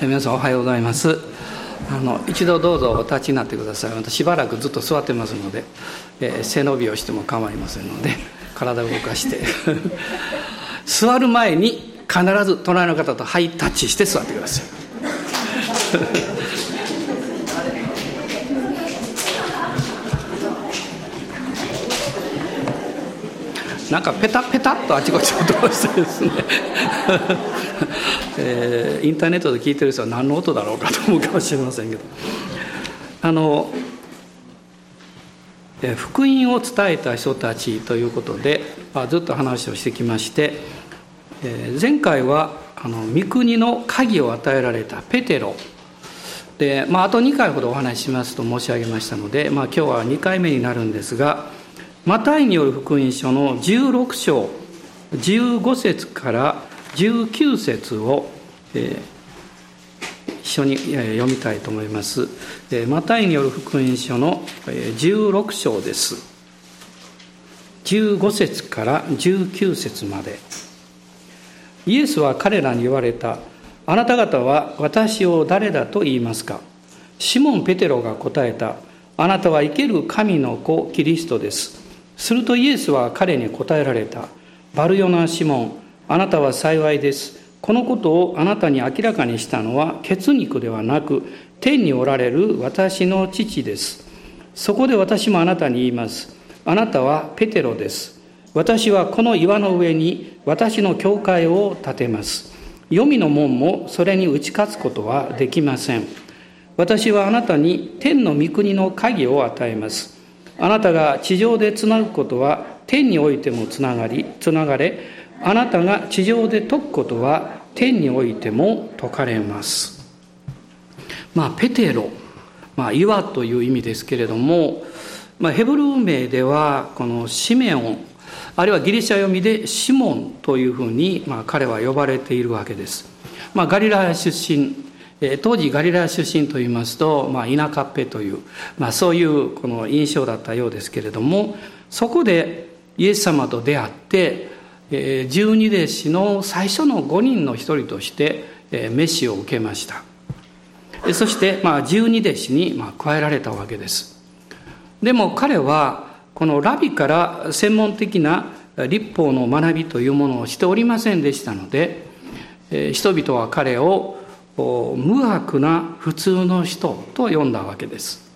皆さんおはようございます。あの一度どうぞお立ちになってください。またしばらくずっと座ってますので、えー、背伸びをしても構いませんので体を動かして。座る前に必ず隣の方とハイタッチして座ってください。なんかペタペタっとあちこち音してですね。えー、インターネットで聞いてる人は何の音だろうかと思うかもしれませんけど。あの、えー、福音を伝えた人たちということで、まあ、ずっと話をしてきまして、えー、前回はあの御国の鍵を与えられたペテロ。で、まあ、あと2回ほどお話ししますと申し上げましたので、まあ、今日は2回目になるんですがマタイによる福音書の16章15節から19節を、えー、一緒に読みたいと思います。マタイによる福音書の16章です。15節から19節まで。イエスは彼らに言われた。あなた方は私を誰だと言いますか？シモン・ペテロが答えた。あなたは生ける神の子キリストです。するとイエスは彼に答えられた。バルヨナ・シモン、あなたは幸いです。このことをあなたに明らかにしたのは血肉ではなく、天におられる私の父です。そこで私もあなたに言います。あなたはペテロです。私はこの岩の上に私の教会を建てます。黄泉の門もそれに打ち勝つことはできません。私はあなたに天の御国の鍵を与えます。あなたが地上でつなぐことは天においてもつながり、つながれ、あなたが地上で解くことは天においても解かれます。まあペテロ、まあ、岩という意味ですけれども、まあ、ヘブル名ではこのシメオンあるいはギリシャ読みでシモンというふうに、まあ、彼は呼ばれているわけです、まあ、ガリラヤ出身当時ガリラ出身といいますと、まあ、田舎っぺという、まあ、そういうこの印象だったようですけれどもそこでイエス様と出会って十二弟子の最初の5人の一人として召しを受けました。そして十二弟子に加えられたわけです。でも彼はこのラビから専門的な立法の学びというものをしておりませんでしたので人々は彼を無悪な普通の人と呼んだわけです。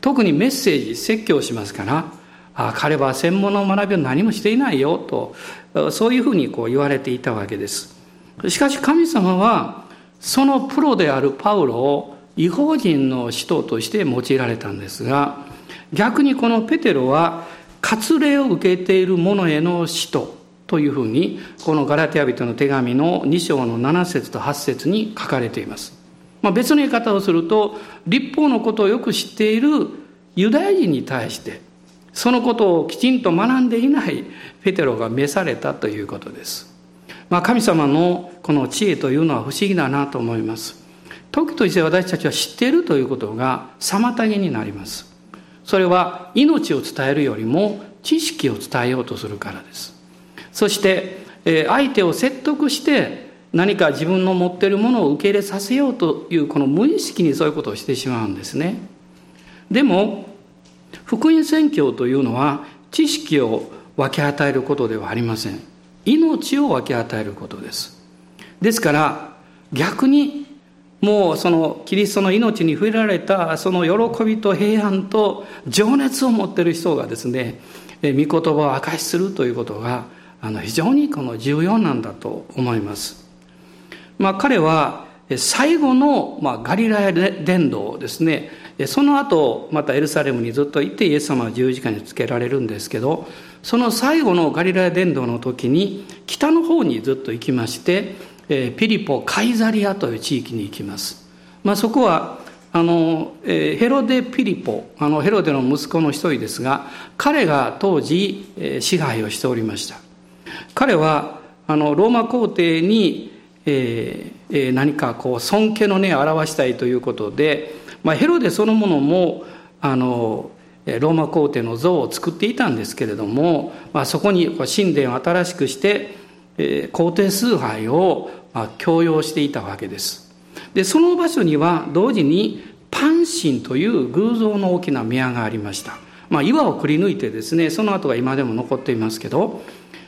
特にメッセージ説教しますからあ彼は専門の学びを何もしていないよとそういうふうにこう言われていたわけです。しかし神様はそのプロであるパウロを違法人の使徒として用いられたんですが逆にこのペテロは割礼を受けている者への使徒というふうにこのガラテヤ人の手紙の2章の7節と8節に書かれています、まあ、別の言い方をすると立法のことをよく知っているユダヤ人に対してそのことをきちんと学んでいないペテロが召されたということです。まあ、神様のこの知恵というのは不思議だなと思います。時として私たちは知っているということが妨げになります。それは命を伝えるよりも知識を伝えようとするからです。そして相手を説得して何か自分の持っているものを受け入れさせようというこの無意識にそういうことをしてしまうんですね。でも福音宣教というのは知識を分け与えることではありません命を分け与えることですですから逆にもうそのキリストの命に触れられたその喜びと平安と情熱を持っている人がですね御言葉を明かしするということがあの非常にこの重要なんだと思います。まあ、彼は最後の、まあ、ガリラヤ伝道ですね。その後またエルサレムにずっと行ってイエス様は十字架につけられるんですけどその最後のガリラヤ伝道の時に北の方にずっと行きましてピリポ・カイザリアという地域に行きます、まあ、そこはあのヘロデ・ピリポあのヘロデの息子の一人ですが彼が当時支配をしておりました。彼はあのローマ皇帝に、えー、何かこう尊敬の念を表したいということでまあ、ヘロデそのものもあのローマ皇帝の像を作っていたんですけれども、まあ、そこに神殿を新しくして、えー、皇帝崇拝を、まあ、強要していたわけです。でその場所には同時にパン神という偶像の大きな宮がありました、まあ、岩をくり抜いてですねその後が今でも残っていますけど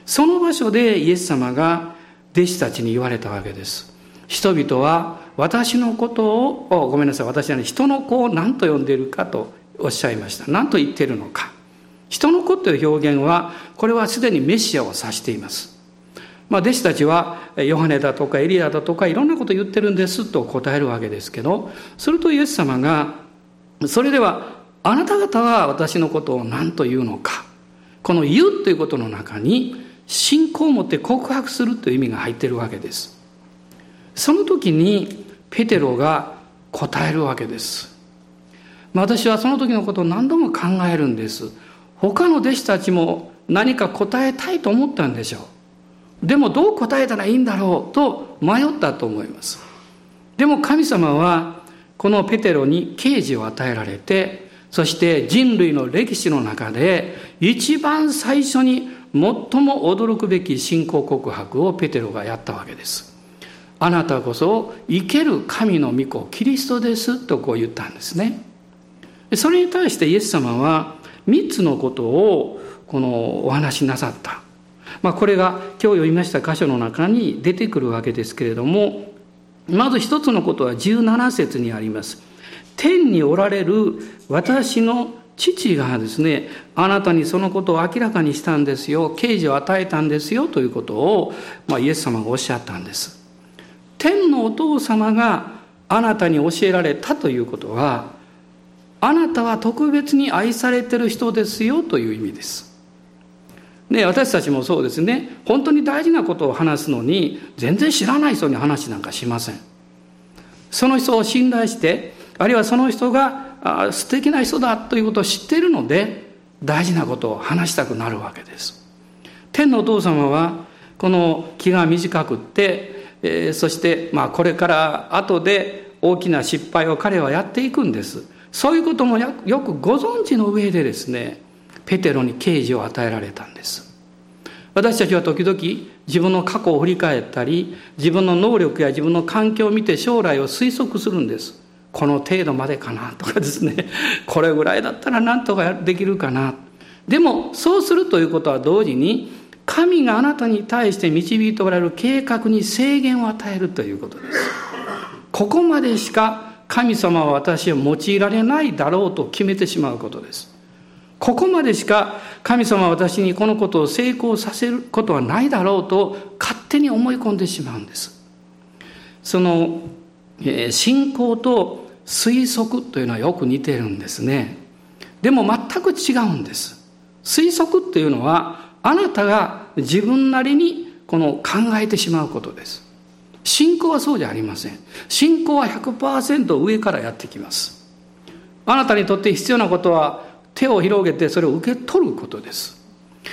その場所でイエス様が弟子たちに言われたわけです。人々は私のことをごめんなさい私はね人の子を何と呼んでいるかとおっしゃいました。何と言っているのか。人の子という表現はこれはすでにメシアを指しています。まあ、弟子たちはヨハネだとかエリアだとかいろんなこと言ってるんですと答えるわけですけどするとイエス様がそれではあなた方は私のことを何と言うのか。この言うということの中に信仰を持って告白するという意味が入っているわけです。その時にペテロが答えるわけです。私はその時のことを何度も考えるんです。他の弟子たちも何か答えたいと思ったんでしょう。でもどう答えたらいいんだろうと迷ったと思います。でも神様はこのペテロに啓示を与えられてそして人類の歴史の中で一番最初に最も驚くべき信仰告白をペテロがやったわけです。あなたこそ生ける神の御子キリストですとこう言ったんですね。それに対してイエス様は3つのことをこのお話しなさった。まあ、これが今日読みました箇所の中に出てくるわけですけれどもまず一つのことは17節にあります。天におられる私の父がですね、あなたにそのことを明らかにしたんですよ、啓示を与えたんですよということを、まあ、イエス様がおっしゃったんです。天のお父様があなたに教えられたということは、あなたは特別に愛されてる人ですよという意味です。ね、私たちもそうですね、本当に大事なことを話すのに、全然知らない人に話なんかしません。その人を信頼して、あるいはその人が素敵な人だということを知っているので大事なことを話したくなるわけです。天のお父様はこの気が短くって、えー、そしてまあこれから後で大きな失敗を彼はやっていくんです。そういうこともよくご存知の上でですねペテロに啓示を与えられたんです。私たちは時々自分の過去を振り返ったり自分の能力や自分の環境を見て将来を推測するんです。この程度までかなとかですね。これぐらいだったら何とかできるかな。でもそうするということは同時に神があなたに対して導いておられる計画に制限を与えるということです。ここまでしか神様は私を用いられないだろうと決めてしまうことです。ここまでしか神様は私にこのことを成功させることはないだろうと勝手に思い込んでしまうんです。その、信仰と推測というのはよく似てるんですね。でも全く違うんです。推測っていうのはあなたが自分なりにこの考えてしまうことです。信仰はそうじゃありません。信仰は100%上からやってきます。あなたにとって必要なことは手を広げてそれを受け取ることです。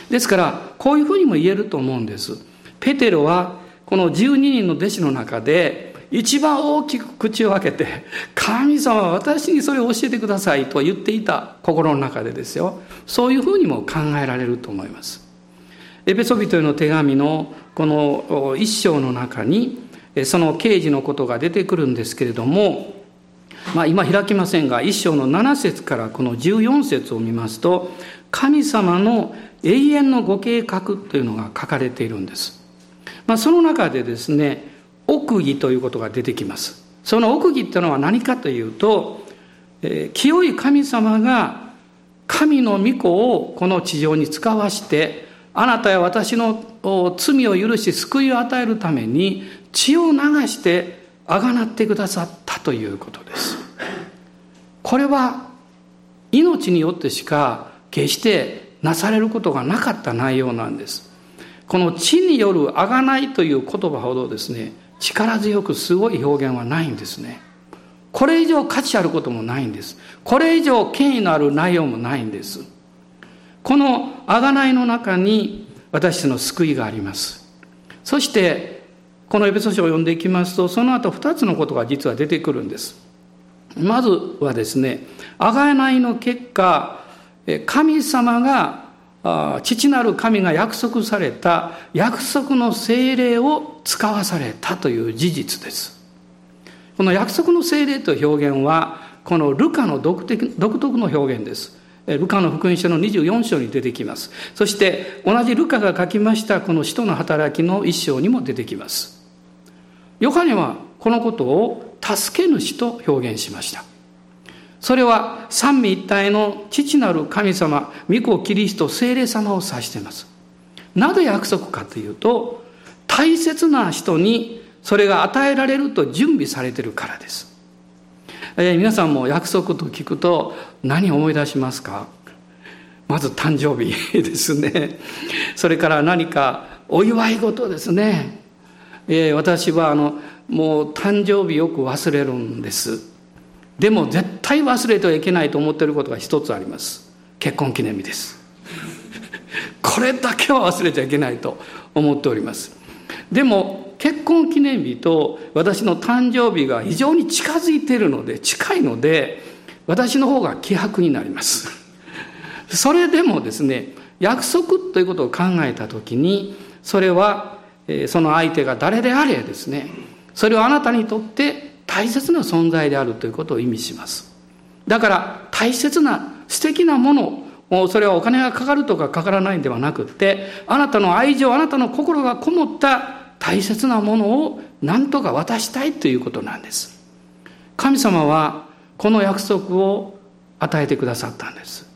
ですからこういうふうにも言えると思うんです。ペテロはこの12人の弟子の中で一番大きく口を開けて、神様は私にそれを教えてくださいと言っていた心の中でですよ。そういうふうにも考えられると思います。エペソビトへの手紙のこの一章の中に、その刑事のことが出てくるんですけれども、まあ今開きませんが、一章の7節からこの14節を見ますと、神様の永遠のご計画というのが書かれているんです。まあその中でですね、奥義ということが出てきます。その奥義っていうのは何かというと、えー、清い神様が神の御子をこの地上に使わして、あなたや私の罪を許し救いを与えるために血を流してあがなってくださったということです。これは命によってしか決してなされることがなかった内容なんです。この地によるあがないという言葉ほどですね、力強くすごい表現はないんですね。これ以上価値あることもないんです。これ以上権威のある内容もないんです。この贖いの中に私の救いがあります。そして、このエペソ書を読んでいきますと、その後二つのことが実は出てくるんです。まずはですね、贖いの結果、神様が父なる神が約束された約束の精霊を使わされたという事実です。この約束の精霊という表現は、このルカの独特の表現です。ルカの福音書の24章に出てきます。そして同じルカが書きましたこの使徒の働きの一章にも出てきます。ヨハネはこのことを助け主と表現しました。それは三位一体の父なる神様、御子キリスト、聖霊様を指しています。なぜ約束かというと、大切な人にそれが与えられると準備されているからです。えー、皆さんも約束と聞くと何を思い出しますか？まず誕生日ですね。それから何かお祝い事ですね。えー、私はあのもう誕生日よく忘れるんです。でも絶対忘れてはいけないと思っていることが一つあります。結婚記念日です。これだけは忘れちゃいけないと思っております。でも結婚記念日と私の誕生日が非常に近づいているので近いので私の方が希薄になります それでもですね約束ということを考えた時にそれはその相手が誰であれですねそれはあなたにとって大切な存在であるということを意味しますだから大切な素敵なものもうそれはお金がかかるとかかからないんではなくってあなたの愛情あなたの心がこもった大切なものを何とか渡したいということなんです。神様はこの約束を与えてくださったんです。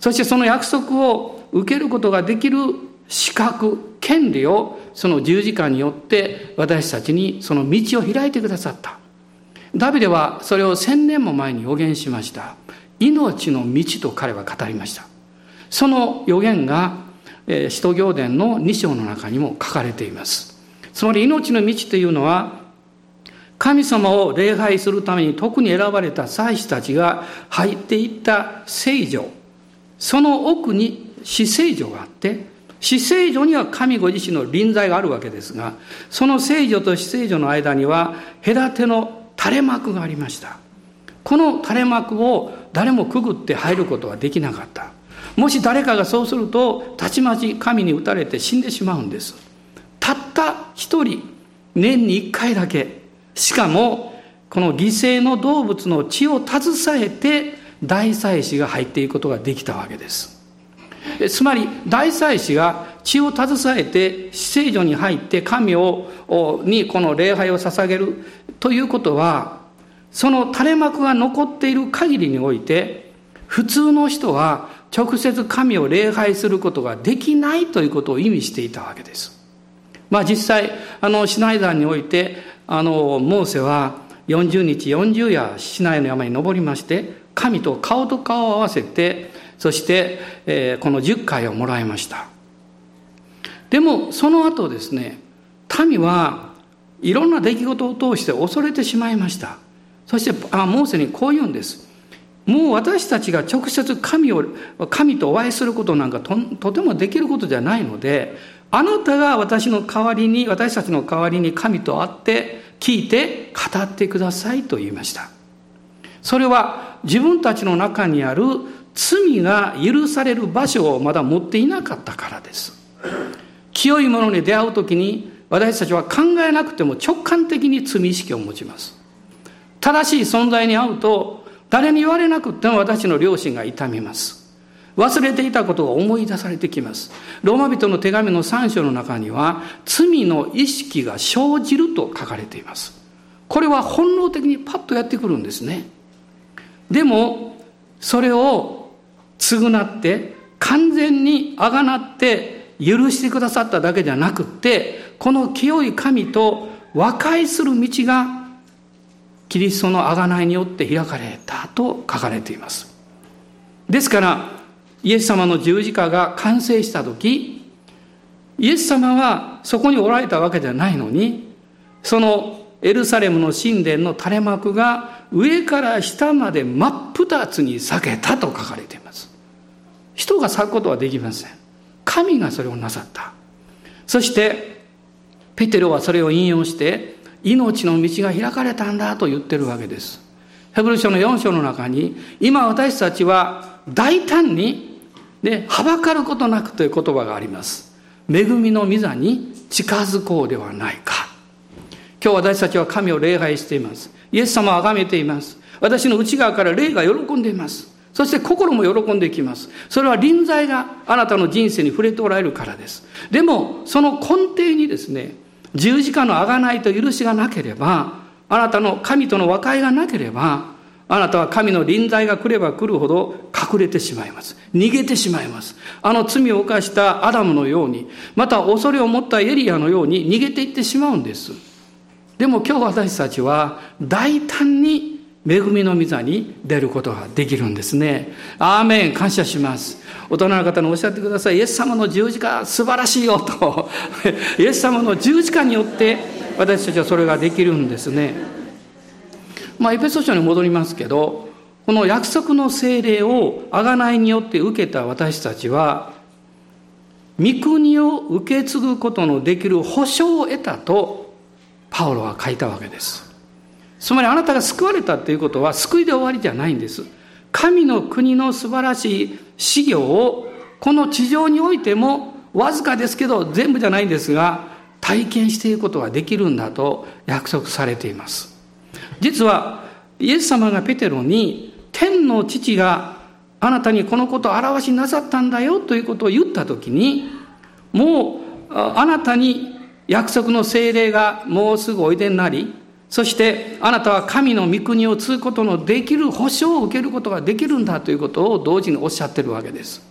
そしてその約束を受けることができる資格、権利をその十字架によって私たちにその道を開いてくださった。ダビデはそれを千年も前に予言しました。命の道と彼は語りました。その予言が、使徒行伝の2章の中にも書かれています。つまり命の道というのは、神様を礼拝するために特に選ばれた祭司たちが入っていった聖女、その奥に死聖女があって、死聖女には神ご自身の臨在があるわけですが、その聖女と死聖女の間には隔ての垂れ幕がありました。この垂れ幕を誰もくぐって入ることはできなかった。もし誰かがそうすると、たちまち神に打たれて死んでしまうんです。たった一人、年に一回だけ、しかも、この犠牲の動物の血を携えて、大祭司が入っていくことができたわけです。つまり、大祭司が血を携えて、死聖所に入って神を、にこの礼拝を捧げるということは、その垂れ幕が残っている限りにおいて、普通の人は直接神を礼拝することができないということを意味していたわけです。まあ実際、あの、シナイ山において、あの、モーセは40日40夜、市内の山に登りまして、神と顔と顔を合わせて、そして、えー、この10回をもらいました。でも、その後ですね、民はいろんな出来事を通して恐れてしまいました。そして、あモーセにこう言うんです。もう私たちが直接神を、神とお会いすることなんかととてもできることじゃないので、あなたが私の代わりに、私たちの代わりに神と会って聞いて語ってくださいと言いました。それは自分たちの中にある罪が許される場所をまだ持っていなかったからです。清いものに出会うときに私たちは考えなくても直感的に罪意識を持ちます。正しい存在に会うと誰に言われなくても私の良心が痛みます。忘れていたことが思い出されてきます。ローマ人の手紙の3章の中には、罪の意識が生じると書かれています。これは本能的にパッとやってくるんですね。でも、それを償って、完全にあがなって許してくださっただけじゃなくて、この清い神と和解する道が、キリストの贖いによって開かれたと書かれています。ですから、イエス様の十字架が完成した時イエス様はそこにおられたわけじゃないのにそのエルサレムの神殿の垂れ幕が上から下まで真っ二つに裂けたと書かれています。人が裂くことはできません。神がそれをなさった。そしてペテロはそれを引用して命の道が開かれたんだと言ってるわけですヘブル書の4章の中に今私たちは大胆にで、はばかることなくという言葉があります。恵みの御座に近づこうではないか。今日私たちは神を礼拝しています。イエス様を崇めています。私の内側から霊が喜んでいます。そして心も喜んでいきます。それは臨在があなたの人生に触れておられるからです。でも、その根底にですね、十字架の贖いと許しがなければ、あなたの神との和解がなければ、あなたは神の臨在が来れば来るほど隠れてしまいます。逃げてしまいます。あの罪を犯したアダムのように、また恐れを持ったエリアのように逃げていってしまうんです。でも今日私たちは大胆に恵みの御座に出ることができるんですね。アーメン感謝します。大人の方におっしゃってください。イエス様の十字架素晴らしいよと。イエス様の十字架によって私たちはそれができるんですね。まあ、エペソ書に戻りますけど、この約束の精霊を贖いによって受けた私たちは、御国を受け継ぐことのできる保証を得たと、パウロは書いたわけです。つまりあなたが救われたということは救いで終わりじゃないんです。神の国の素晴らしい事業をこの地上においてもわずかですけど全部じゃないんですが体験していくことができるんだと約束されています。実はイエス様がペテロに天の父があなたにこのことを表しなさったんだよということを言った時にもうあなたに約束の精霊がもうすぐおいでになりそしてあなたは神の御国を継ぐことのできる保証を受けることができるんだということを同時におっしゃってるわけです。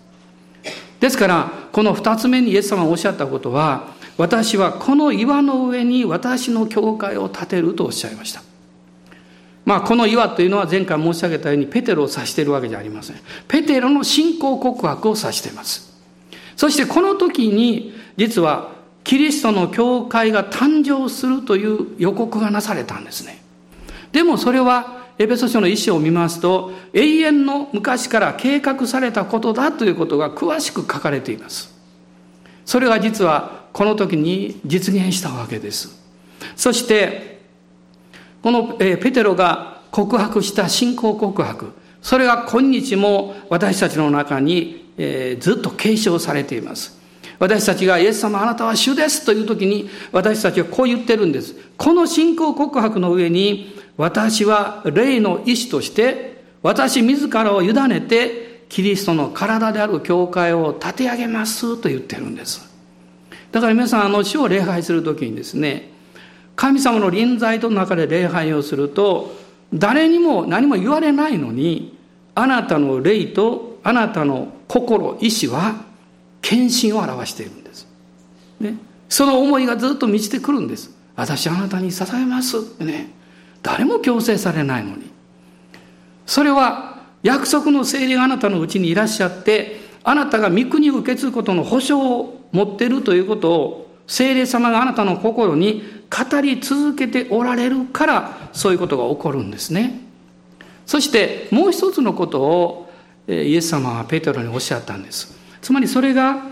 ですからこの二つ目にイエス様がおっしゃったことは私はこの岩の上に私の教会を建てるとおっしゃいました。まあ、この岩というのは前回申し上げたようにペテロを指しているわけじゃありません。ペテロの信仰告白を指しています。そしてこの時に実はキリストの教会が誕生するという予告がなされたんですね。でもそれはエペソ書の意思を見ますと永遠の昔から計画されたことだということが詳しく書かれています。それが実はこの時に実現したわけです。そしてこの、ペテロが告白した信仰告白、それが今日も私たちの中に、ずっと継承されています。私たちがイエス様あなたは主ですという時に私たちはこう言ってるんです。この信仰告白の上に私は霊の意志として私自らを委ねてキリストの体である教会を立て上げますと言ってるんです。だから皆さんあの主を礼拝する時にですね神様の臨在との中で礼拝をすると誰にも何も言われないのにあなたの霊とあなたの心意志は献身を表しているんです、ね、その思いがずっと満ちてくるんです。私あなたに支えます。ってね。誰も強制されないのに。それは約束の精霊があなたのうちにいらっしゃってあなたが御国を受け継ぐことの保証を持ってるということを精霊様があなたの心に語り続けておられるからそういうことが起こるんですね。そしてもう一つのことをイエス様はペテロにおっしゃったんです。つまりそれが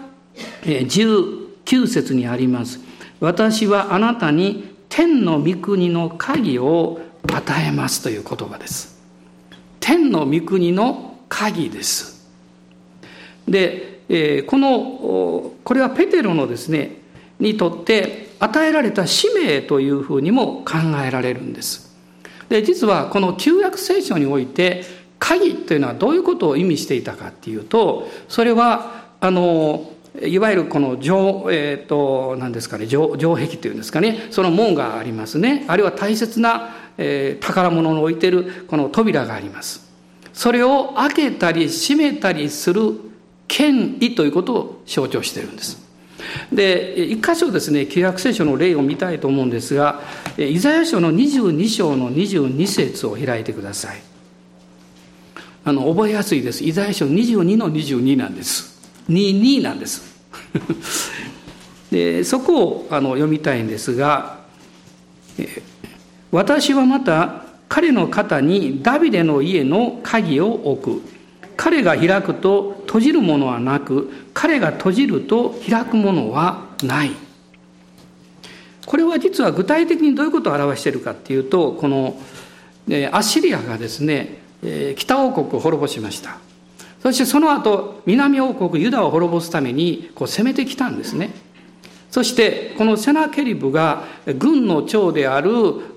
19節にあります。私はあなたに天の御国の鍵を与えますという言葉です。天の御国の鍵です。でこのこれはペテロのですねにとって与えられた使命というふうにも考えられるんです。で実はこの旧約聖書において鍵というのはどういうことを意味していたかっていうとそれはあのいわゆるこの城,、えーと、何ですかね城城壁というんですかねその門がありますね。あるいは大切な、えー、宝物を置いてるこの扉があります。それを開けたり閉めたりする権威ということを象徴しているんです。で一箇所ですね旧約聖書の例を見たいと思うんですがイザヤ書の22章の22節を開いてください。あの覚えやすいです。イザヤ書22の22なんです。22なんです。でそこをあの読みたいんですが私はまた彼の肩にダビデの家の鍵を置く。彼が開くと閉じるものはなく彼が閉じると開くものはない。これは実は具体的にどういうことを表しているかっていうとこのアッシリアがですね北王国を滅ぼしました。そしてその後南王国ユダを滅ぼすためにこう攻めてきたんですね。そしてこのセナケリブが軍の長である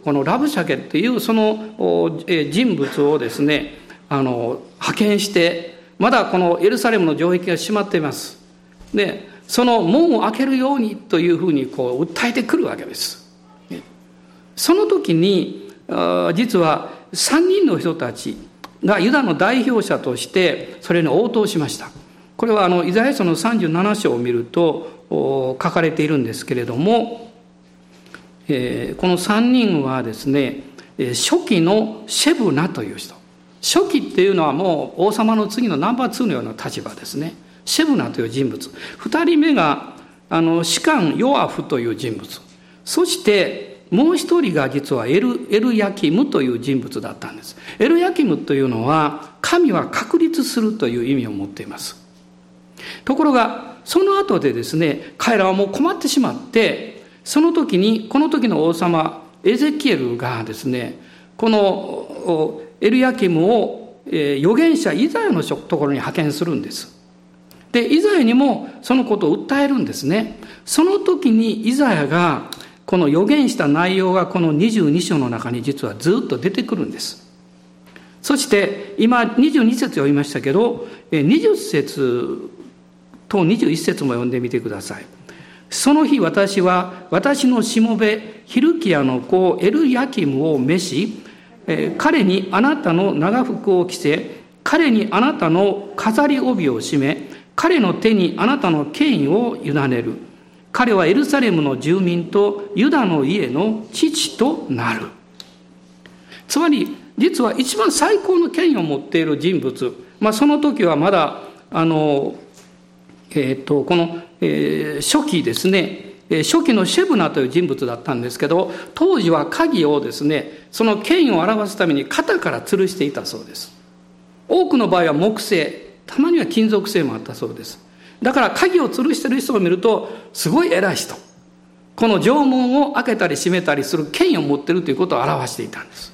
このラブシャケっていうその人物をですねあの派遣してまだこのエルサレムの城壁が閉まっています。でその門を開けるようにというふうにこう訴えてくるわけです。その時に実は3人の人たちがユダの代表者としてそれに応答しました。これはあのイザヤ書の37章を見ると書かれているんですけれども、この3人はですね初期のシェブナという人。初期っていうのはもう王様の次のナンバー2のような立場ですね。シェブナという人物。2人目があの士官ヨアフという人物。そしてもう一人が実はエルエルヤキムという人物だったんですエルヤキムというのは神は確立するという意味を持っていますところがその後でですね、彼らはもう困ってしまって、その時に、この時の王様、エゼキエルがですね、このエルヤキムを預言者イザヤのところに派遣するんです。で、イザヤにもそのことを訴えるんですね。その時にイザヤが、この預言した内容がこの22章の中に実はずっと出てくるんです。そして今22節読みましたけど、20節と21節も読んでみてください。その日私は私のしもべヒルキアの子エルヤキムを召し、彼にあなたの長服を着せ、彼にあなたの飾り帯を締め、彼の手にあなたの権威を委ねる。彼はエルサレムの住民とユダの家の父となる。つまり、実は一番最高の権威を持っている人物。まあ、その時はまだ、あの、えーと、この、えー、初期ですね初期のシェブナという人物だったんですけど当時は鍵をですねその権威を表すために肩から吊るしていたそうです多くの場合は木製たまには金属製もあったそうですだから鍵を吊るしてる人を見るとすごい偉い人。この縄文を開けたり閉めたりする権威を持っているということを表していたんです。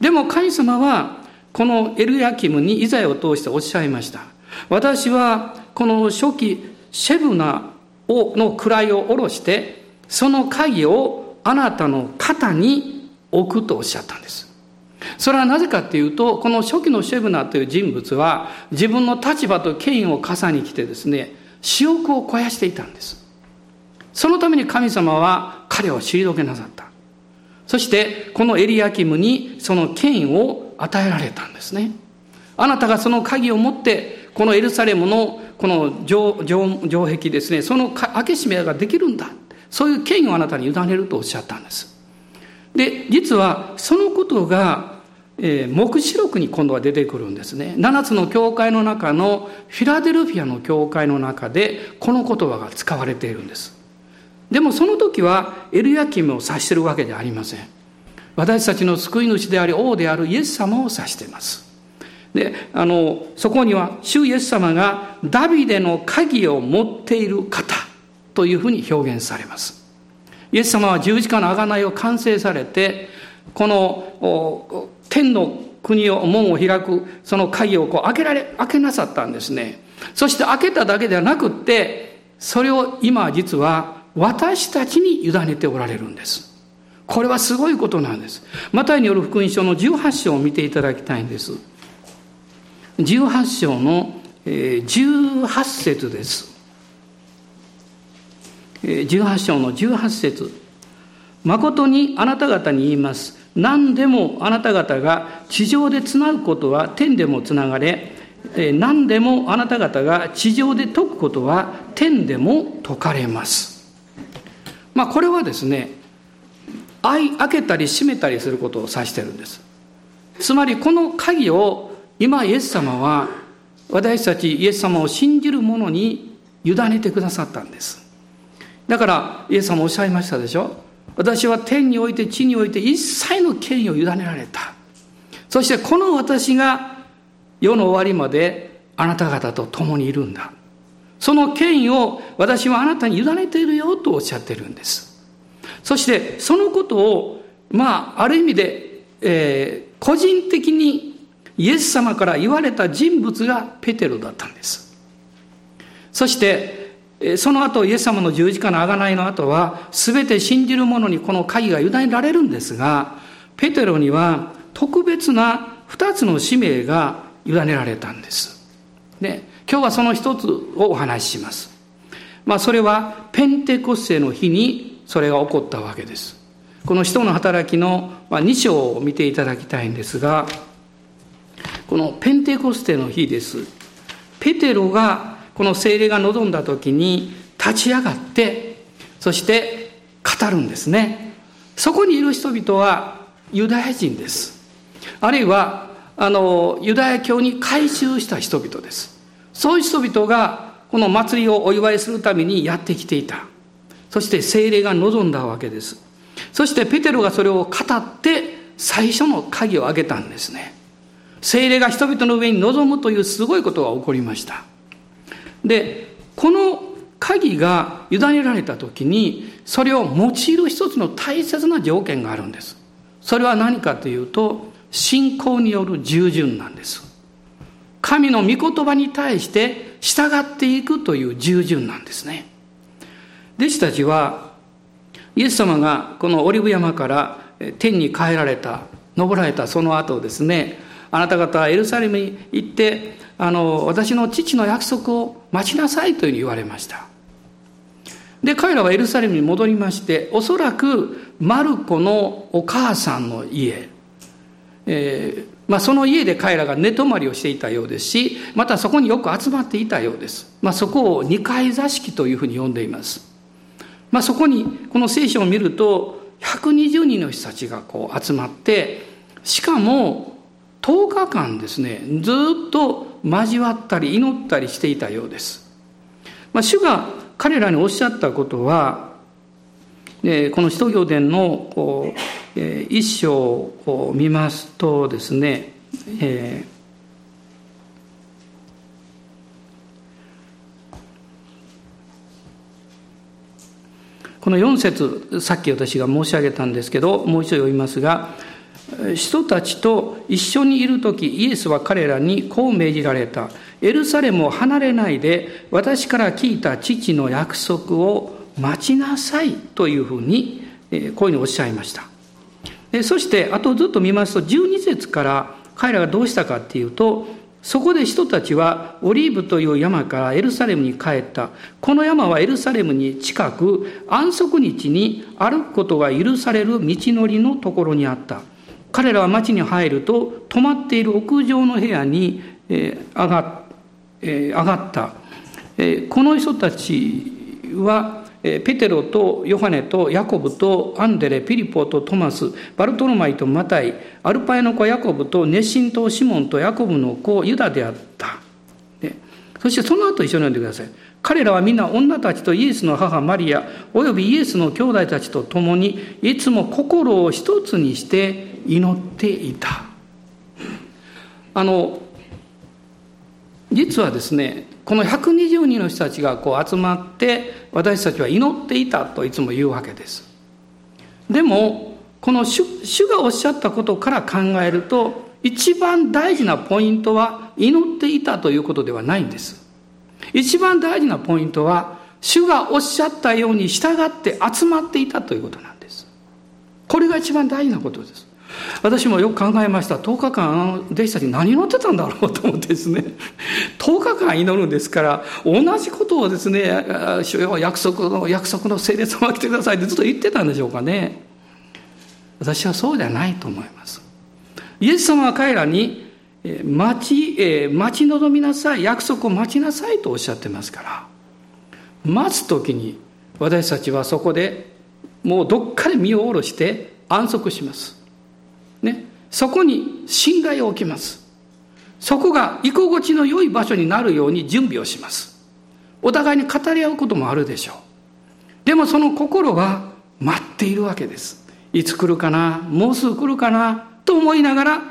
でも神様はこのエルヤキムにイザヤを通しておっしゃいました。私はこの初期シェブナをの位を下ろしてその鍵をあなたの肩に置くとおっしゃったんです。それはなぜかっていうとこの初期のシェブナという人物は自分の立場と権威を傘に来てですね私欲を肥やしていたんです。そのために神様は彼を退けなさった。そしてこのエリアキムにその権威を与えられたんですね。あなたがその鍵を持ってこのエルサレムのこの城城壁ですねその開け閉めができるんだ。そういう権威をあなたに委ねるとおっしゃったんです。で実はそのことが、えー、黙示録に今度は出てくるんですね。7つの教会の中のフィラデルフィアの教会の中でこの言葉が使われているんです。でもその時はエルヤキムを指してるわけではありません。私たちの救い主であり王であるイエス様を指しています。であのそこには主イエス様がダビデの鍵を持っている方というふうに表現されます。イエス様は十字架の贖いを完成されてこの天の国を門を開くその鍵をこう開けられ開けなさったんですね。そして開けただけではなくってそれを今実は私たちに委ねておられるんです。これはすごいことなんです。マタイによる福音書の18章を見ていただきたいんです。18章の18節です。18章の18節。誠にあなた方に言います。何でもあなた方が地上でつなぐことは天でもつながれ、何でもあなた方が地上で解くことは天でも解かれます。まあこれはですね、開けたり閉めたりすることを指してるんです。つまりこの鍵を今イエス様は私たちイエス様を信じる者に委ねてくださったんですだからイエス様おっしゃいましたでしょ？私は天において地において一切の権威を委ねられた。そしてこの私が世の終わりまであなた方と共にいるんだ。その権威を私はあなたに委ねているよとおっしゃってるんです。そしてそのことをまあある意味で、えー、個人的にイエス様から言われた人物がペテロだったんです。そしてその後、イエス様の十字架の贖いの後は、すべて信じる者にこの鍵が委ねられるんですが、ペテロには特別な二つの使命が委ねられたんです。で、今日はその一つをお話しします。まあ、それはペンテコステの日にそれが起こったわけです。この人の働きの2章を見ていただきたいんですが、このペンテコステの日です。ペテロがこの精霊が望んだ時に立ち上がって、そして語るんですね。そこにいる人々はユダヤ人です。あるいは、あの、ユダヤ教に改宗した人々です。そういう人々がこの祭りをお祝いするためにやってきていた。そして精霊が望んだわけです。そしてペテロがそれを語って最初の鍵を開けたんですね。精霊が人々の上に臨むというすごいことが起こりました。で、この鍵が委ねられた時に、それを用いる一つの大切な条件があるんです。それは何かというと、信仰による従順なんです。神の御言葉に対して従っていくという従順なんですね。弟子たちは、イエス様がこのオリブ山から天に帰られた、登られたその後ですね、あなた方はエルサレムに行って、あの、私の父の約束を待ちなさいというふうに言われました。で、彼らはエルサレムに戻りまして、おそらくマルコのお母さんの家、えー、まあ、その家で彼らが寝泊まりをしていたようですし、またそこによく集まっていたようです。まあ、そこを二階座敷というふうに呼んでいます。まあ、そこに、この聖書を見ると、120人の人たちがこう集まって、しかも10日間ですね、ずっと交わったり祈ったりしていたようです。まあ、主が彼らにおっしゃったことは、えこの使徒行伝の、え一章を見ますとですね、えーこの4節さっき私が申し上げたんですけどもう一度読みますが人たちと一緒にいる時イエスは彼らにこう命じられたエルサレムを離れないで私から聞いた父の約束を待ちなさいというふうにこういうふうにおっしゃいましたそしてあとずっと見ますと12節から彼らがどうしたかっていうとそこで人たちはオリーブという山からエルサレムに帰った。この山はエルサレムに近く安息日に歩くことが許される道のりのところにあった。彼らは町に入ると泊まっている屋上の部屋に、え上が,、え上がった、えこの人たちはペテロとヨハネとヤコブとアンデレ、ピリポとトマス、バルトロマイとマタイ、アルパイの子ヤコブと熱心とシモンとヤコブの子ユダであった。そしてその後一緒に読んでください。彼らは皆女たちとイエスの母マリア、およびイエスの兄弟たちと共に、いつも心を一つにして祈っていた。あの、実はですね、この120人の人たちがこう集まって私たちは祈っていたといつも言うわけです。でもこの主主がおっしゃったことから考えると一番大事なポイントは祈っていたということではないんです。一番大事なポイントは主がおっしゃったように従って集まっていたということなんです。これが一番大事なことです。私もよく考えました10日間弟子たち何祈ってたんだろうと思ってですね10日間祈るんですから同じことをですね「主よ約束の約束の聖霊様が来てください」ってずっと言ってたんでしょうかね私はそうではないと思いますイエス様は彼らに待ち、え待ち望みなさい約束を待ちなさいとおっしゃってますから待つ時に私たちはそこでもうどっかで身を下ろして安息しますね、そこに信頼を置きます。そこが居心地の良い場所になるように準備をします。お互いに語り合うこともあるでしょう。でもその心は待っているわけです。いつ来るかなもうすぐ来るかなと思いながら、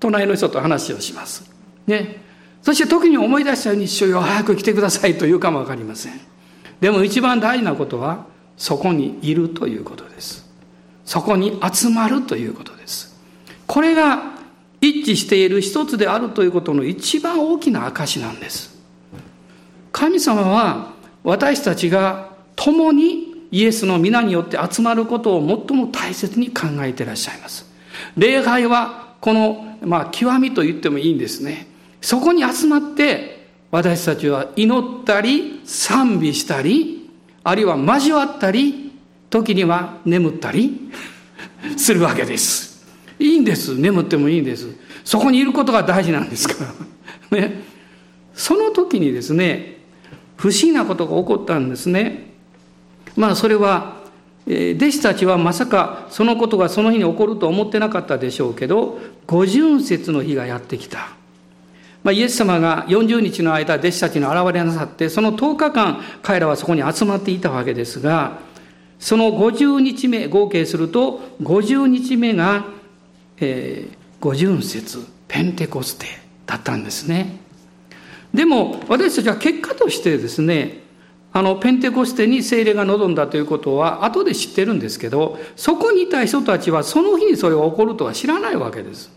隣の人と話をします。ね。そして時に思い出したように、主よ早く来てくださいというかもわかりません。でも一番大事なことは、そこにいるということです。そこに集まるということです。これが一致している一つであるということの一番大きな証なんです。神様は私たちが共にイエスの皆によって集まることを最も大切に考えていらっしゃいます。礼拝はこの、まあ、極みと言ってもいいんですね。そこに集まって私たちは祈ったり賛美したりあるいは交わったり時には眠ったり するわけです。いいんです。眠ってもいいんです。そこにいることが大事なんですから。ね。その時にですね、不思議なことが起こったんですね。まあそれは、弟子たちはまさかそのことがその日に起こると思ってなかったでしょうけど、五巡節の日がやってきた。まあ、イエス様が40日の間弟子たちに現れなさって、その10日間彼らはそこに集まっていたわけですが、その50日目、合計すると50日目が、五巡節、ペンテコステだったんですね。でも私たちは結果としてですね、あのペンテコステに精霊が望んだということは後で知ってるんですけど、そこにいた人たちはその日にそれが起こるとは知らないわけです。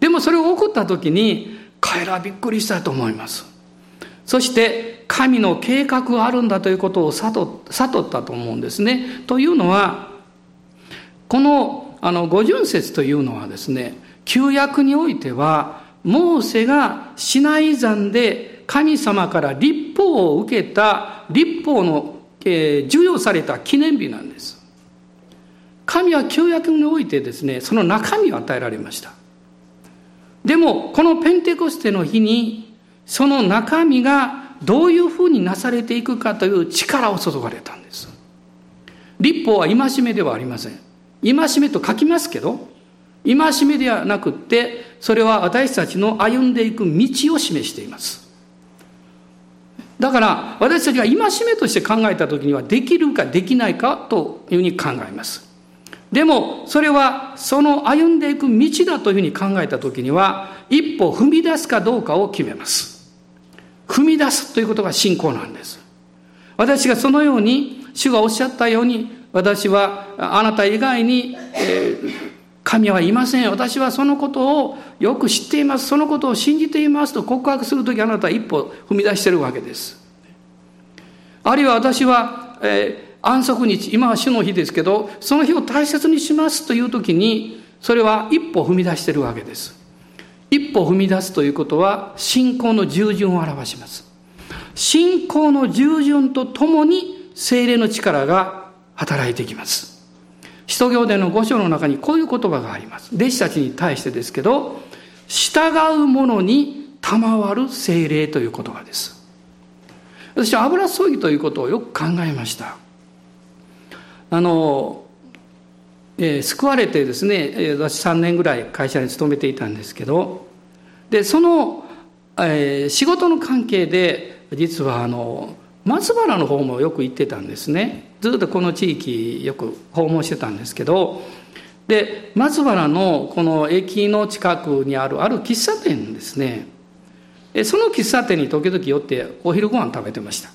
でもそれが起こった時に彼らはびっくりしたと思います。そして神の計画があるんだということを悟ったと思うんですね。というのはこのあの五巡節というのはですね旧約においてはモーセがシナイ山で神様から立法を受けた立法の、えー、授与された記念日なんです。神は旧約においてですねその中身を与えられました。でもこのペンテコステの日にその中身がどういうふうになされていくかという力を注がれたんです。立法は戒めではありません。戒めと書きますけど、戒めではなくって、それは私たちの歩んでいく道を示しています。だから私たちが戒めとして考えた時にはできるかできないかというふうに考えます。でもそれはその歩んでいく道だというふうに考えた時には一歩踏み出すかどうかを決めます。踏み出すということが信仰なんです。私がそのように、主がおっしゃったように、私はあなた以外に、えー、神はいません。私はそのことをよく知っています。そのことを信じていますと告白するときあなたは一歩踏み出しているわけです。あるいは私は、えー、安息日、今は主の日ですけど、その日を大切にしますというときに、それは一歩踏み出しているわけです。一歩踏み出すということは信仰の従順を表します。信仰の従順とともに精霊の力が働いてきます。使徒行伝の五章の中にこういう言葉があります。弟子たちに対してですけど、従う者に賜る精霊という言葉です。私は油注ぎということをよく考えました。あの、えー、救われてですね、私3年ぐらい会社に勤めていたんですけど、で、その、えー、仕事の関係で、実はあの、松原の方もよく行ってたんですね。ずっとこの地域よく訪問してたんですけど、で、松原のこの駅の近くにあるある喫茶店ですね。その喫茶店に時々寄ってお昼ご飯食べてました。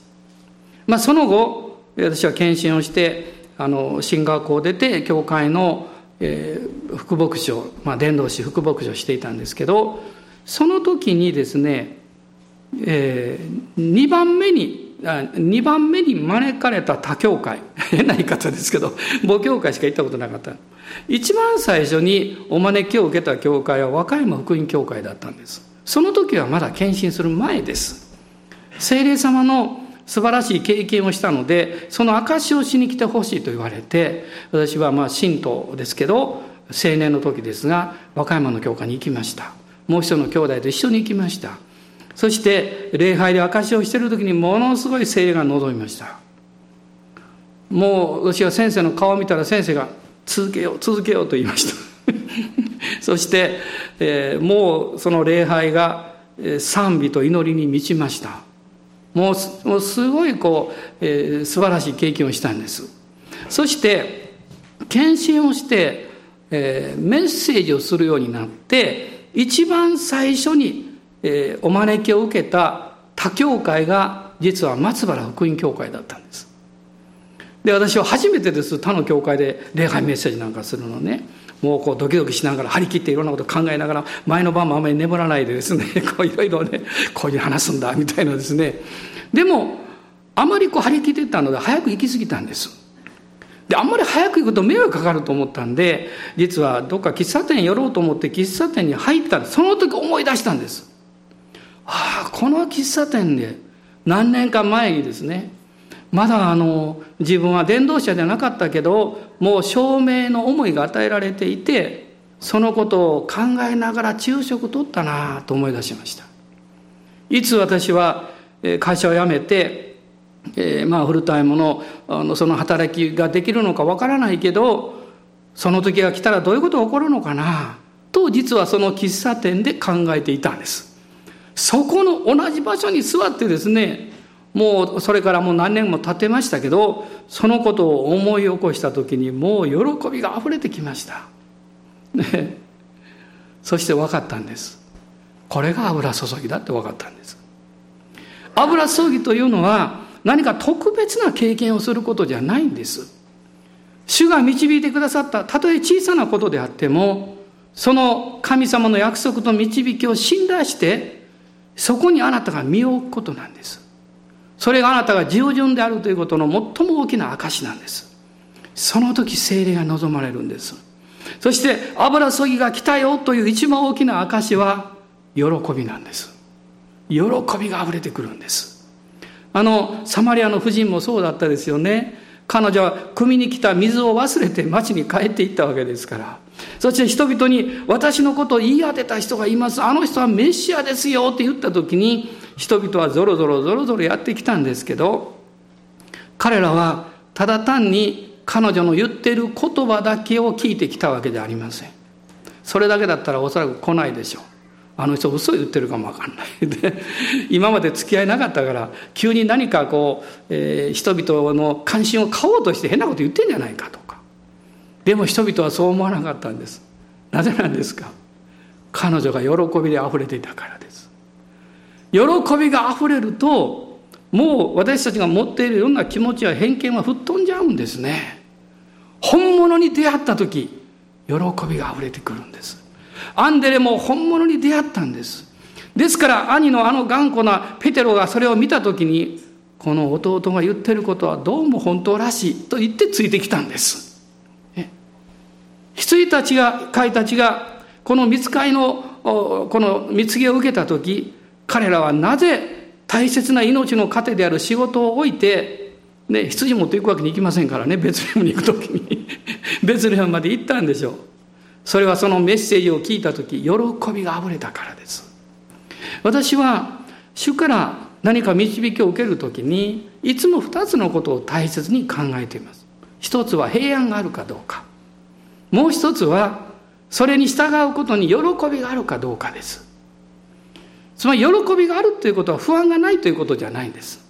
まあその後、私は検診をして、あの進学校を出て教会の、えー、副牧師を、まあ、伝道師副牧師をしていたんですけどその時にですね、えー、2番目に2番目に招かれた他教会。変な言い方ですけど母教会しか行ったことなかった。一番最初にお招きを受けた教会は和歌山福音教会だったんです。その時はまだ献身する前です。精霊様の素晴らしい経験をしたのでその証しをしに来てほしいと言われて私はまあ信徒ですけど青年の時ですが和歌山の教会に行きました。もう一人の兄弟と一緒に行きました。そして礼拝で証しをしている時にものすごい精霊が望みました。もう私は先生の顔を見たら先生が続けよう続けようと言いました。そして、えー、もうその礼拝が賛美と祈りに満ちました。もうもうすごいこう、えー、素晴らしい経験をしたんです。そして献身をして、えー、メッセージをするようになって一番最初に、えー、お招きを受けた他教会が実は松原福音教会だったんです。で私は初めてです。他の教会で礼拝メッセージなんかするのね。もうこうドキドキしながら張り切っていろんなこと考えながら前の晩もあまり眠らないでですね。こういろいろねこういう話すんだみたいなですね。でもあまりこう張り切ってたので早く行き過ぎたんです。であんまり早く行くと迷惑かかると思ったんで実はどっか喫茶店寄ろうと思って喫茶店に入ったその時思い出したんです。この喫茶店で何年か前にですねまだあの自分は伝道者じゃなかったけどもう証明の思いが与えられていてそのことを考えながら昼食取ったなと思い出しました。いつ私は会社を辞めて、えー、まあフルタイムのあのその働きができるのかわからないけどその時が来たらどういうことが起こるのかなと実はその喫茶店で考えていたんです。そこの同じ場所に座ってですねもうそれからもう何年も経ってましたけどそのことを思い起こした時にもう喜びがあふれてきました、ね、そして分かったんです。これが油注ぎだって分かったんです。油注ぎというのは何か特別な経験をすることじゃないんです。主が導いてくださったたとえ小さなことであってもその神様の約束と導きを信頼してそこにあなたが身を置くことなんです。それがあなたが従順であるということの最も大きな証なんです。その時精霊が望まれるんです。そして油そぎが来たよという一番大きな証は喜びなんです。喜びが溢れてくるんです。あのサマリアの夫人もそうだったですよね。彼女は汲みに来た水を忘れて町に帰っていったわけですから。そして人々に私のことを言い当てた人がいます。あの人はメシアですよって言った時に人々はぞろぞろぞろぞろやってきたんですけど彼らはただ単に彼女の言ってる言葉だけを聞いてきたわけじゃありません。それだけだったらおそらく来ないでしょう。あの人嘘言ってるかもわかんない。で今まで付き合いなかったから急に何かこう、えー、人々の関心を買おうとして変なこと言ってんじゃないかと。でも人々はそう思わなかったんです。なぜなんですか？彼女が喜びで溢れていたからです。喜びが溢れるともう私たちが持っているような気持ちや偏見は吹っ飛んじゃうんですね。本物に出会った時喜びが溢れてくるんです。アンデレも本物に出会ったんです。ですから兄のあの頑固なペテロがそれを見た時にこの弟が言ってることはどうも本当らしいと言ってついてきたんです。羊たちが飼いたちがこの見つかりのこの蜜毛を受けた時彼らはなぜ大切な命の糧である仕事を置いて、ね、羊持っていくわけにいきませんからねベツレヘムに行く時に。ベツレヘムまで行ったんでしょう。それはそのメッセージを聞いた時喜びがあふれたからです。私は主から何か導きを受ける時にいつも2つのことを大切に考えています。一つは平安があるかどうか。もう一つはそれに従うことに喜びがあるかどうかです。つまり喜びがあるということは不安がないということじゃないんです。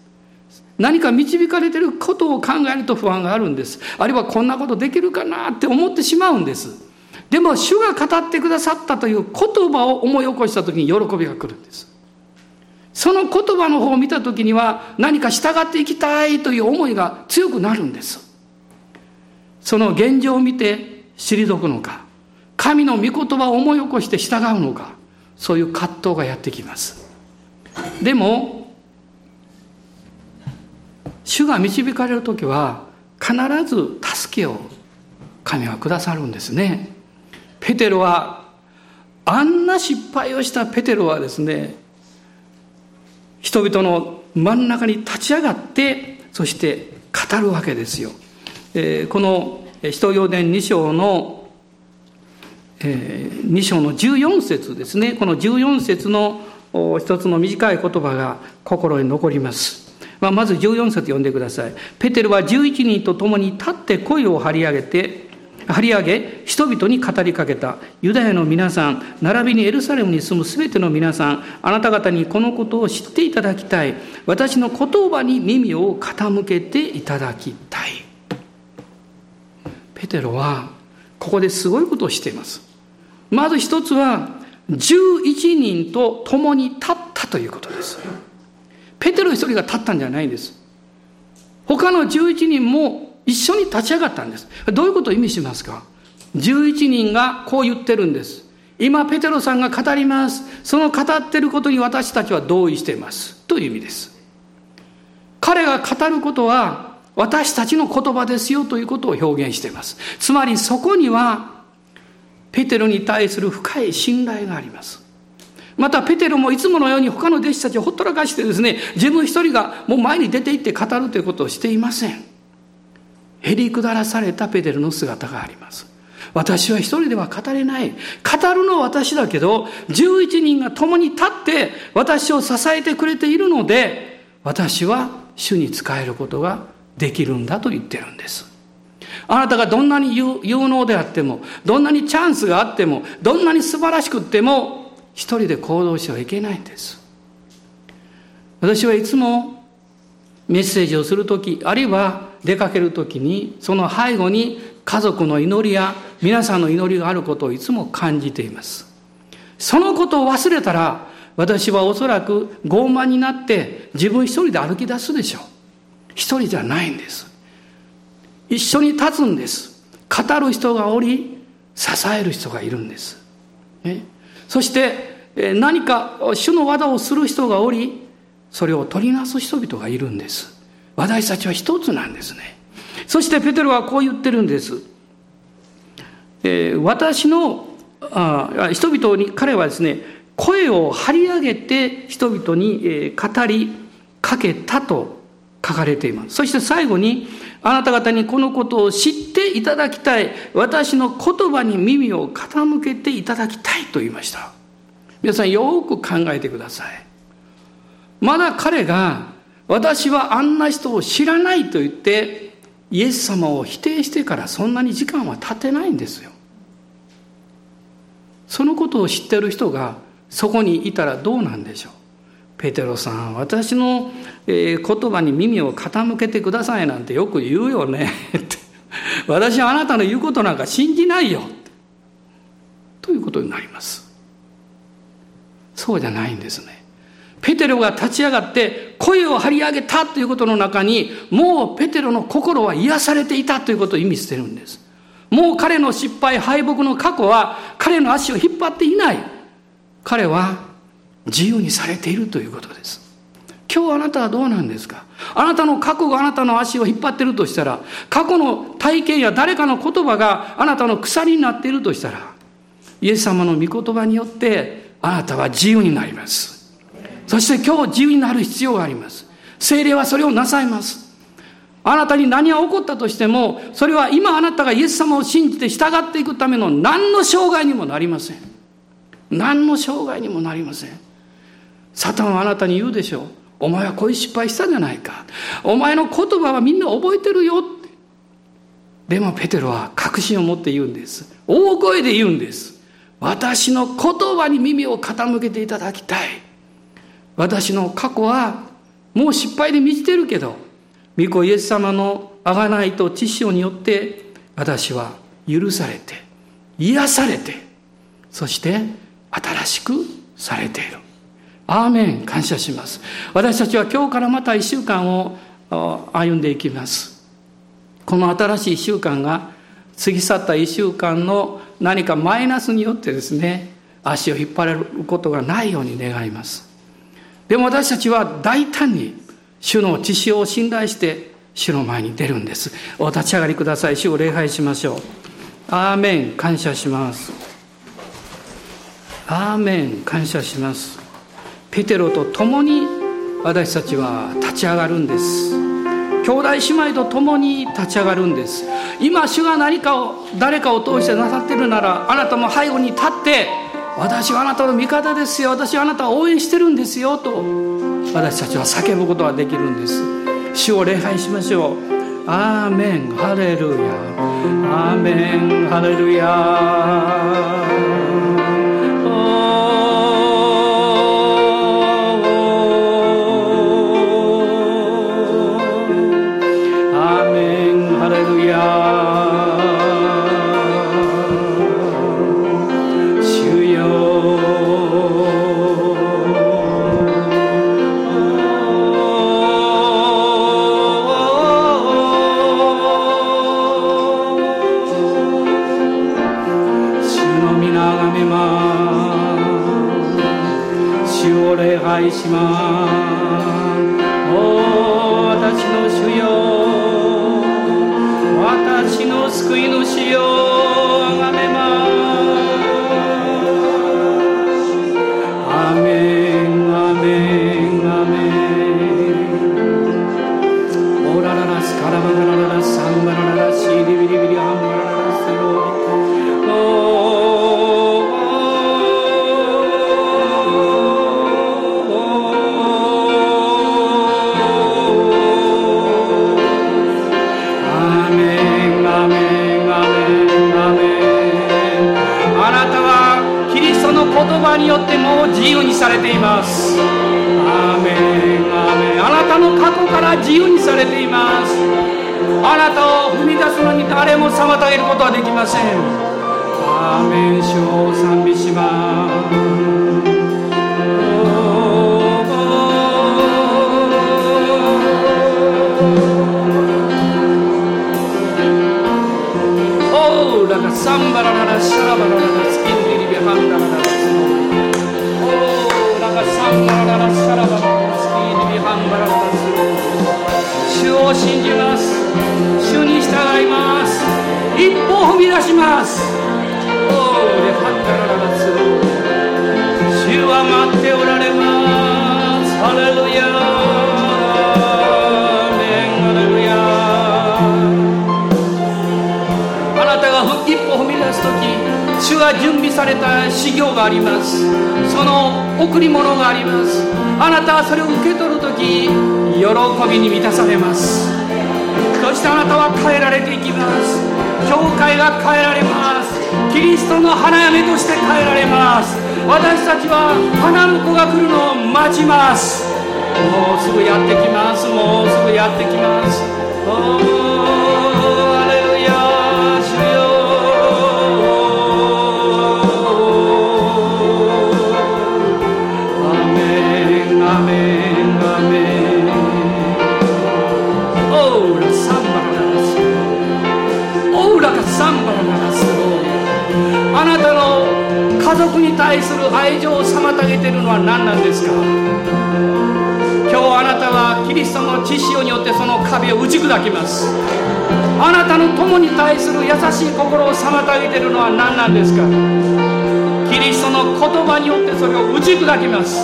何か導かれていることを考えると不安があるんです。あるいはこんなことできるかなって思ってしまうんです。でも主が語ってくださったという言葉を思い起こした時に喜びが来るんです。その言葉の方を見た時には何か従っていきたいという思いが強くなるんです。その現状を見て退くのか神の御言葉を思い起こして従うのかそういう葛藤がやってきます。でも主が導かれる時は必ず助けを神はくださるんですね。ペテロはあんな失敗をしたペテロはですね人々の真ん中に立ち上がってそして語るわけですよ、えー、この使徒行伝2章の、えー、2章の14節ですね。この14節の一つの短い言葉が心に残ります、まあ、まず14節読んでください。ペテルは11人と共に立って声を張り上げて張り上げ人々に語りかけた。ユダヤの皆さん並びにエルサレムに住むすべての皆さんあなた方にこのことを知っていただきたい。私の言葉に耳を傾けていただきたい。ペテロはここですごいことをしています。まず一つは11人と共に立ったということです。ペテロ一人が立ったんじゃないんです。他の11人も一緒に立ち上がったんです。どういうことを意味しますか？11人がこう言ってるんです。今ペテロさんが語ります。その語ってることに私たちは同意しています。という意味です。彼が語ることは私たちの言葉ですよということを表現しています。つまりそこにはペテロに対する深い信頼があります。またペテロもいつものように他の弟子たちをほったらかしてですね、自分一人がもう前に出て行って語るということをしていません。へりくだらされたペテロの姿があります。私は一人では語れない。語るのは私だけど、11人が共に立って私を支えてくれているので、私は主に仕えることができるんだと言ってるんです。あなたがどんなに有能であっても、どんなにチャンスがあっても、どんなに素晴らしくっても、一人で行動してはいけないんです。私はいつもメッセージをするとき、あるいは出かけるときに、その背後に家族の祈りや皆さんの祈りがあることをいつも感じています。そのことを忘れたら、私はおそらく傲慢になって自分一人で歩き出すでしょう。一人じゃないんです。一緒に立つんです。語る人がおり、支える人がいるんです。ね、そして、何か主の技をする人がおり、それを取りなす人々がいるんです。私たちは一つなんですね。そしてペテロはこう言ってるんです。えー、私のあ人々に彼はですね声を張り上げて人々に、え、語りかけたと書かれています。そして最後にあなた方にこのことを知っていただきたい。私の言葉に耳を傾けていただきたいと言いました。皆さんよく考えてください。まだ彼が私はあんな人を知らないと言ってイエス様を否定してからそんなに時間は経てないんですよ。そのことを知ってる人がそこにいたらどうなんでしょう。ペテロさん私の、言葉に耳を傾けてくださいなんてよく言うよね。私はあなたの言うことなんか信じないよ。ということになります。そうじゃないんですね。ペテロが立ち上がって声を張り上げたということの中にもうペテロの心は癒されていたということを意味してるんです。もう彼の失敗敗北の過去は彼の足を引っ張っていない。彼は自由にされているということです。今日あなたはどうなんですか？あなたの過去があなたの足を引っ張ってるとしたら過去の体験や誰かの言葉があなたの鎖になっているとしたらイエス様の御言葉によってあなたは自由になります。そして今日自由になる必要があります。精霊はそれをなさいます。あなたに何が起こったとしてもそれは今あなたがイエス様を信じて従っていくための何の障害にもなりません。何の障害にもなりません。サタンはあなたに言うでしょう。お前はこういう失敗したじゃないか。お前の言葉はみんな覚えてるよ。でもペテロは確信を持って言うんです。大声で言うんです。私の言葉に耳を傾けていただきたい。私の過去はもう失敗で満ちてるけど、御子イエス様の贖いと知識によって私は許されて、癒されて、そして新しくされている。アーメン感謝します。私たちは今日からまた一週間を歩んでいきます。この新しい一週間が過ぎ去った一週間の何かマイナスによってですね足を引っ張れることがないように願います。でも私たちは大胆に主の知識を信頼して主の前に出るんです。お立ち上がりください。主を礼拝しましょう。アーメン感謝します。アーメン感謝します。ペテロと共に私たちは立ち上がるんです。兄弟姉妹と共に立ち上がるんです。今主が何かを誰かを通してなさってるならあなたも背後に立って私はあなたの味方ですよ。私はあなたを応援してるんですよ。と私たちは叫ぶことができるんです。主を礼拝しましょう。アーメン。ハレルヤ。アーメン。ハレルヤ。自由にされています。アメンアメン。あなたの過去から自由にされています。あなたを踏み出すのに誰も妨げることはできません。アメン主を賛美します。サンバラララシャラバラララ一歩踏み出します。主は待っておられます。ハレルヤあなたが一歩踏み出す時主は準備された修行があります。その贈り物があります。あなたはそれを受け取る時喜びに満たされます。そしてあなたは変えられていきます。教会が変えられます。キリストの花嫁として変えられます。私たちは花婿が来るのを待ちます。もうすぐやってきます。もうすぐやってきます。愛情を妨げているのは何なんですか？今日あなたはキリストの知潮によってその壁を打ち砕きます。あなたの友に対する優しい心を妨げているのは何なんですか？キリストの言葉によってそれを打ち砕きます。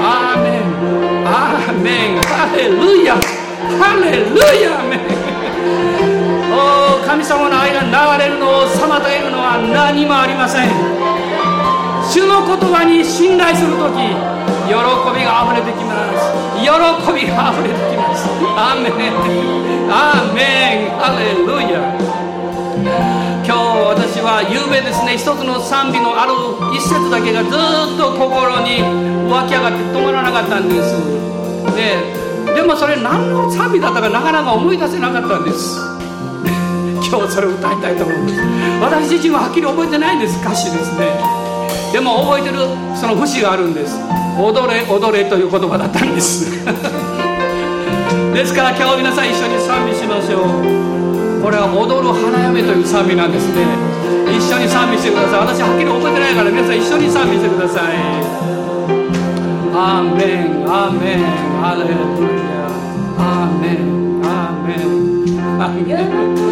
アーメン。アーメン。ハレルヤ。ハレルヤ。メン。神様の愛が流れるのを妨げるのは何もありません。主の言葉に信頼する時喜びがあふれてきます。喜びがあふれてきます。アーメン。アーメン。レルヤ。今日私は夕べですね一つの賛美のある一節だけがずっと心に湧き上がって止まらなかったんです。ででもそれ何の賛美だったかなかなか思い出せなかったんです。今日それ歌いたいと思うんです。私自身ははっきり覚えてないんです。歌詞ですね。でも覚えてるその節があるんです。踊れ踊れという言葉だったんです。ですから今日皆さん一緒に賛美しましょう。これは踊る花嫁という賛美なんですね。一緒に賛美してください。私はっきり覚えてないから皆さん一緒に賛美してください。アーメンアーメン。アレルヤ。アーメンアーメンアーメン。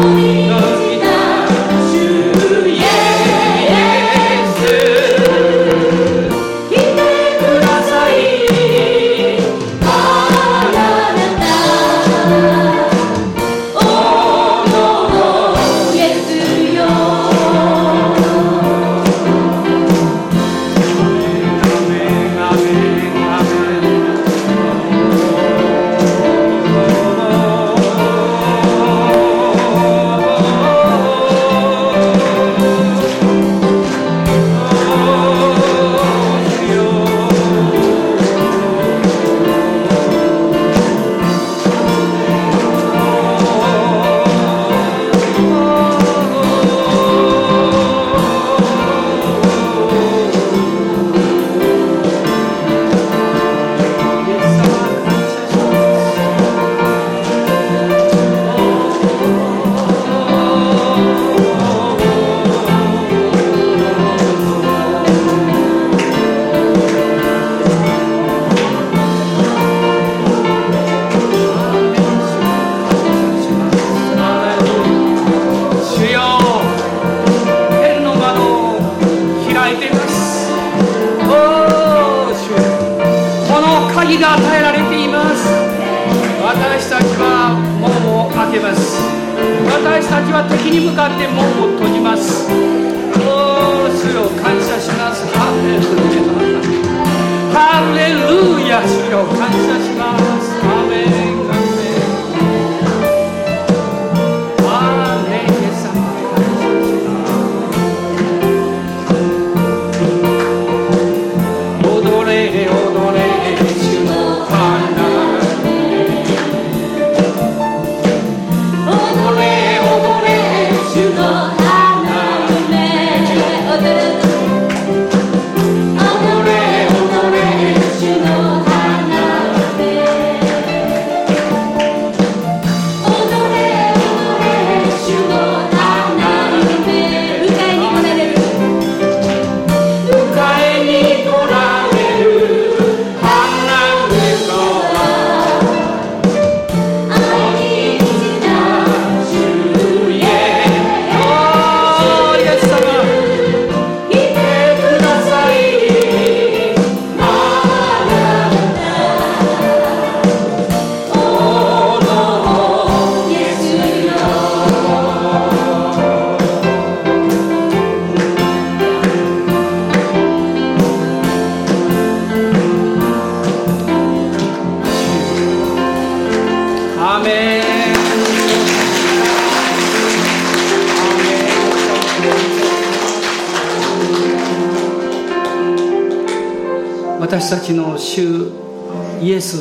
私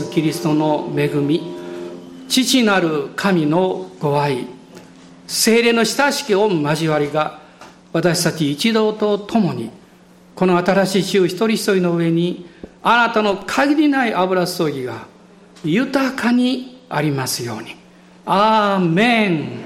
キリストの恵み父なる神のご愛精霊の親しき御交わりが私たち一同と共にこの新しい週一人一人の上にあなたの限りない油注ぎが豊かにありますように。アーメン